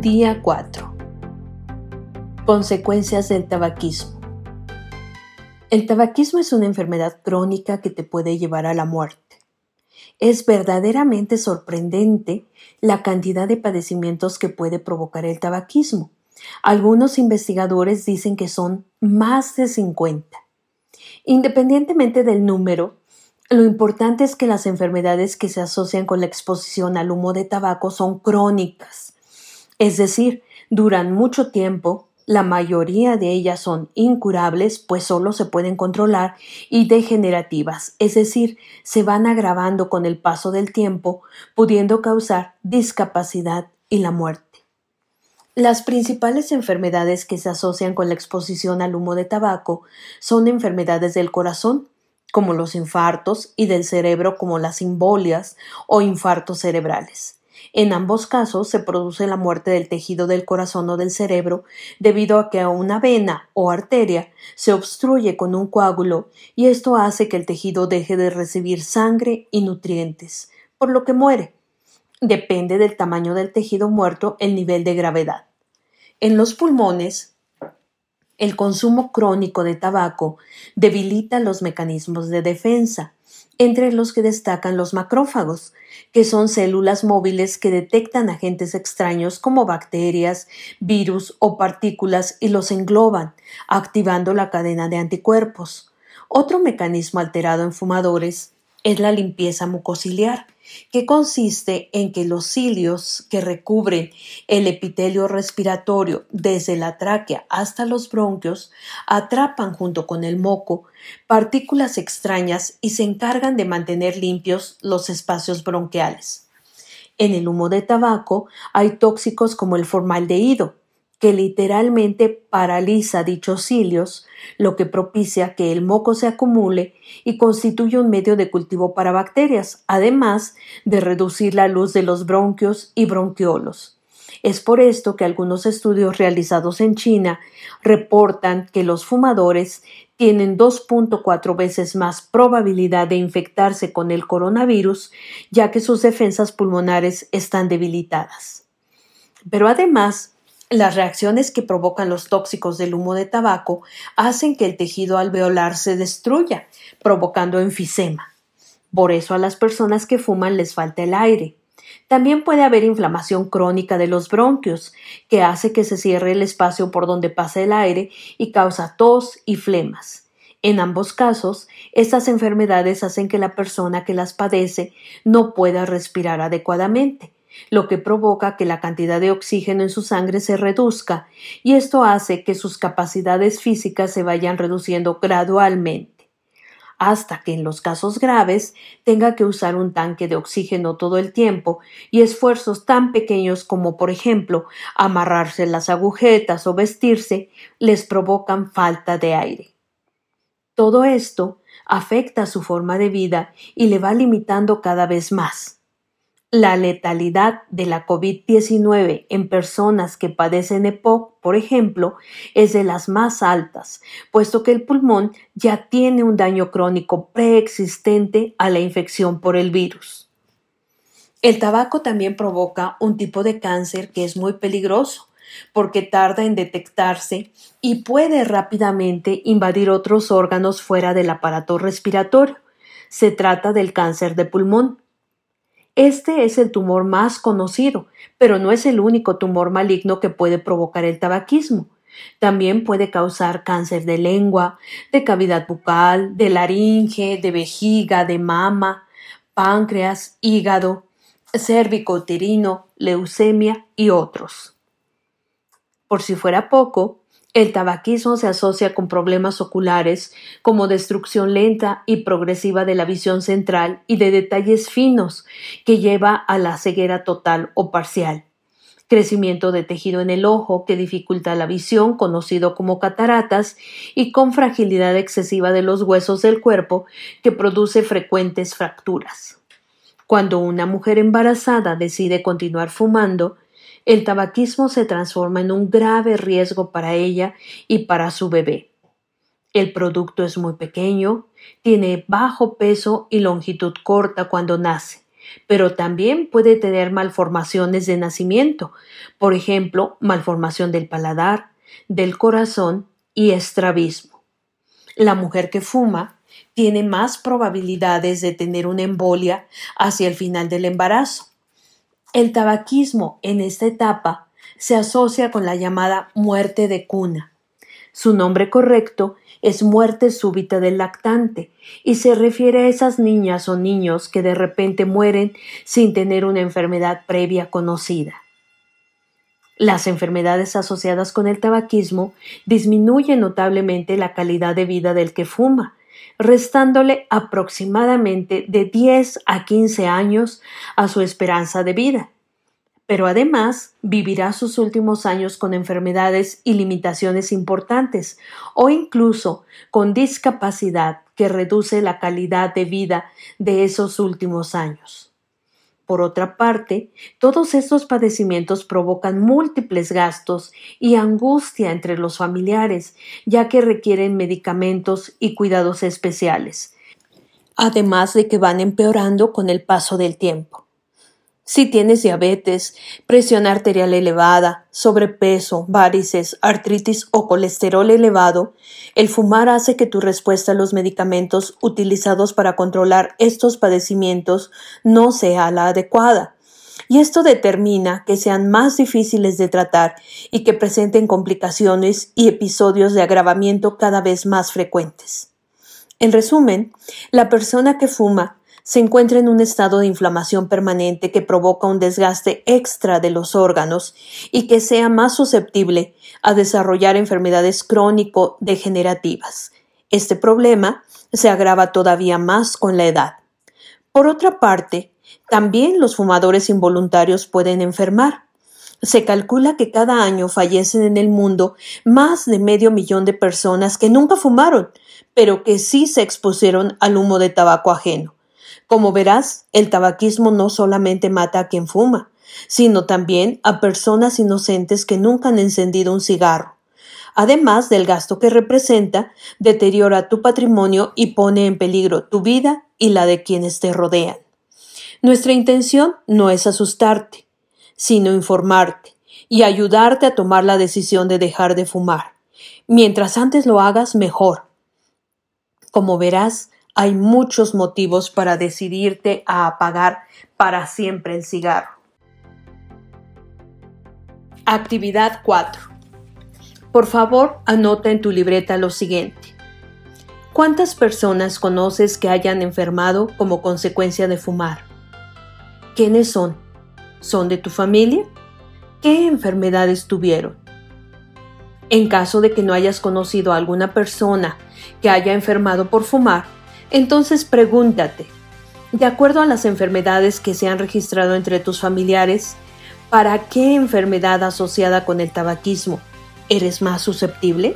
Día 4. Consecuencias del tabaquismo. El tabaquismo es una enfermedad crónica que te puede llevar a la muerte. Es verdaderamente sorprendente la cantidad de padecimientos que puede provocar el tabaquismo. Algunos investigadores dicen que son más de 50. Independientemente del número, lo importante es que las enfermedades que se asocian con la exposición al humo de tabaco son crónicas, es decir, duran mucho tiempo, la mayoría de ellas son incurables, pues solo se pueden controlar, y degenerativas, es decir, se van agravando con el paso del tiempo, pudiendo causar discapacidad y la muerte. Las principales enfermedades que se asocian con la exposición al humo de tabaco son enfermedades del corazón, como los infartos, y del cerebro, como las embolias o infartos cerebrales. En ambos casos se produce la muerte del tejido del corazón o del cerebro debido a que una vena o arteria se obstruye con un coágulo y esto hace que el tejido deje de recibir sangre y nutrientes, por lo que muere. Depende del tamaño del tejido muerto el nivel de gravedad. En los pulmones, el consumo crónico de tabaco debilita los mecanismos de defensa, entre los que destacan los macrófagos, que son células móviles que detectan agentes extraños como bacterias, virus o partículas y los engloban, activando la cadena de anticuerpos. Otro mecanismo alterado en fumadores es la limpieza mucociliar, que consiste en que los cilios que recubren el epitelio respiratorio desde la tráquea hasta los bronquios atrapan junto con el moco partículas extrañas y se encargan de mantener limpios los espacios bronquiales. En el humo de tabaco hay tóxicos como el formaldehído, que literalmente paraliza dichos cilios, lo que propicia que el moco se acumule y constituye un medio de cultivo para bacterias, además de reducir la luz de los bronquios y bronquiolos. Es por esto que algunos estudios realizados en China reportan que los fumadores tienen 2.4 veces más probabilidad de infectarse con el coronavirus, ya que sus defensas pulmonares están debilitadas. Pero además, las reacciones que provocan los tóxicos del humo de tabaco hacen que el tejido alveolar se destruya, provocando enfisema. Por eso a las personas que fuman les falta el aire. También puede haber inflamación crónica de los bronquios, que hace que se cierre el espacio por donde pasa el aire y causa tos y flemas. En ambos casos, estas enfermedades hacen que la persona que las padece no pueda respirar adecuadamente, lo que provoca que la cantidad de oxígeno en su sangre se reduzca, y esto hace que sus capacidades físicas se vayan reduciendo gradualmente, hasta que en los casos graves tenga que usar un tanque de oxígeno todo el tiempo y esfuerzos tan pequeños como por ejemplo amarrarse las agujetas o vestirse les provocan falta de aire. Todo esto afecta su forma de vida y le va limitando cada vez más. La letalidad de la COVID-19 en personas que padecen EPOC, por ejemplo, es de las más altas, puesto que el pulmón ya tiene un daño crónico preexistente a la infección por el virus. El tabaco también provoca un tipo de cáncer que es muy peligroso, porque tarda en detectarse y puede rápidamente invadir otros órganos fuera del aparato respiratorio. Se trata del cáncer de pulmón. Este es el tumor más conocido, pero no es el único tumor maligno que puede provocar el tabaquismo. También puede causar cáncer de lengua, de cavidad bucal, de laringe, de vejiga, de mama, páncreas, hígado, uterino, leucemia y otros. Por si fuera poco, el tabaquismo se asocia con problemas oculares como destrucción lenta y progresiva de la visión central y de detalles finos que lleva a la ceguera total o parcial. Crecimiento de tejido en el ojo que dificulta la visión, conocido como cataratas, y con fragilidad excesiva de los huesos del cuerpo que produce frecuentes fracturas. Cuando una mujer embarazada decide continuar fumando, el tabaquismo se transforma en un grave riesgo para ella y para su bebé. El producto es muy pequeño, tiene bajo peso y longitud corta cuando nace, pero también puede tener malformaciones de nacimiento, por ejemplo, malformación del paladar, del corazón y estrabismo. La mujer que fuma tiene más probabilidades de tener una embolia hacia el final del embarazo. El tabaquismo en esta etapa se asocia con la llamada muerte de cuna. Su nombre correcto es muerte súbita del lactante y se refiere a esas niñas o niños que de repente mueren sin tener una enfermedad previa conocida. Las enfermedades asociadas con el tabaquismo disminuyen notablemente la calidad de vida del que fuma, restándole aproximadamente de 10 a 15 años a su esperanza de vida pero además vivirá sus últimos años con enfermedades y limitaciones importantes o incluso con discapacidad que reduce la calidad de vida de esos últimos años. Por otra parte, todos estos padecimientos provocan múltiples gastos y angustia entre los familiares, ya que requieren medicamentos y cuidados especiales, además de que van empeorando con el paso del tiempo. Si tienes diabetes, presión arterial elevada, sobrepeso, varices, artritis o colesterol elevado, el fumar hace que tu respuesta a los medicamentos utilizados para controlar estos padecimientos no sea la adecuada. Y esto determina que sean más difíciles de tratar y que presenten complicaciones y episodios de agravamiento cada vez más frecuentes. En resumen, la persona que fuma se encuentra en un estado de inflamación permanente que provoca un desgaste extra de los órganos y que sea más susceptible a desarrollar enfermedades crónico-degenerativas. Este problema se agrava todavía más con la edad. Por otra parte, también los fumadores involuntarios pueden enfermar. Se calcula que cada año fallecen en el mundo más de medio millón de personas que nunca fumaron, pero que sí se expusieron al humo de tabaco ajeno como verás, el tabaquismo no solamente mata a quien fuma, sino también a personas inocentes que nunca han encendido un cigarro. Además del gasto que representa, deteriora tu patrimonio y pone en peligro tu vida y la de quienes te rodean. Nuestra intención no es asustarte, sino informarte y ayudarte a tomar la decisión de dejar de fumar. Mientras antes lo hagas, mejor. Como verás, hay muchos motivos para decidirte a apagar para siempre el cigarro. Actividad 4. Por favor, anota en tu libreta lo siguiente. ¿Cuántas personas conoces que hayan enfermado como consecuencia de fumar? ¿Quiénes son? ¿Son de tu familia? ¿Qué enfermedades tuvieron? En caso de que no hayas conocido a alguna persona que haya enfermado por fumar, entonces pregúntate, de acuerdo a las enfermedades que se han registrado entre tus familiares, ¿para qué enfermedad asociada con el tabaquismo eres más susceptible?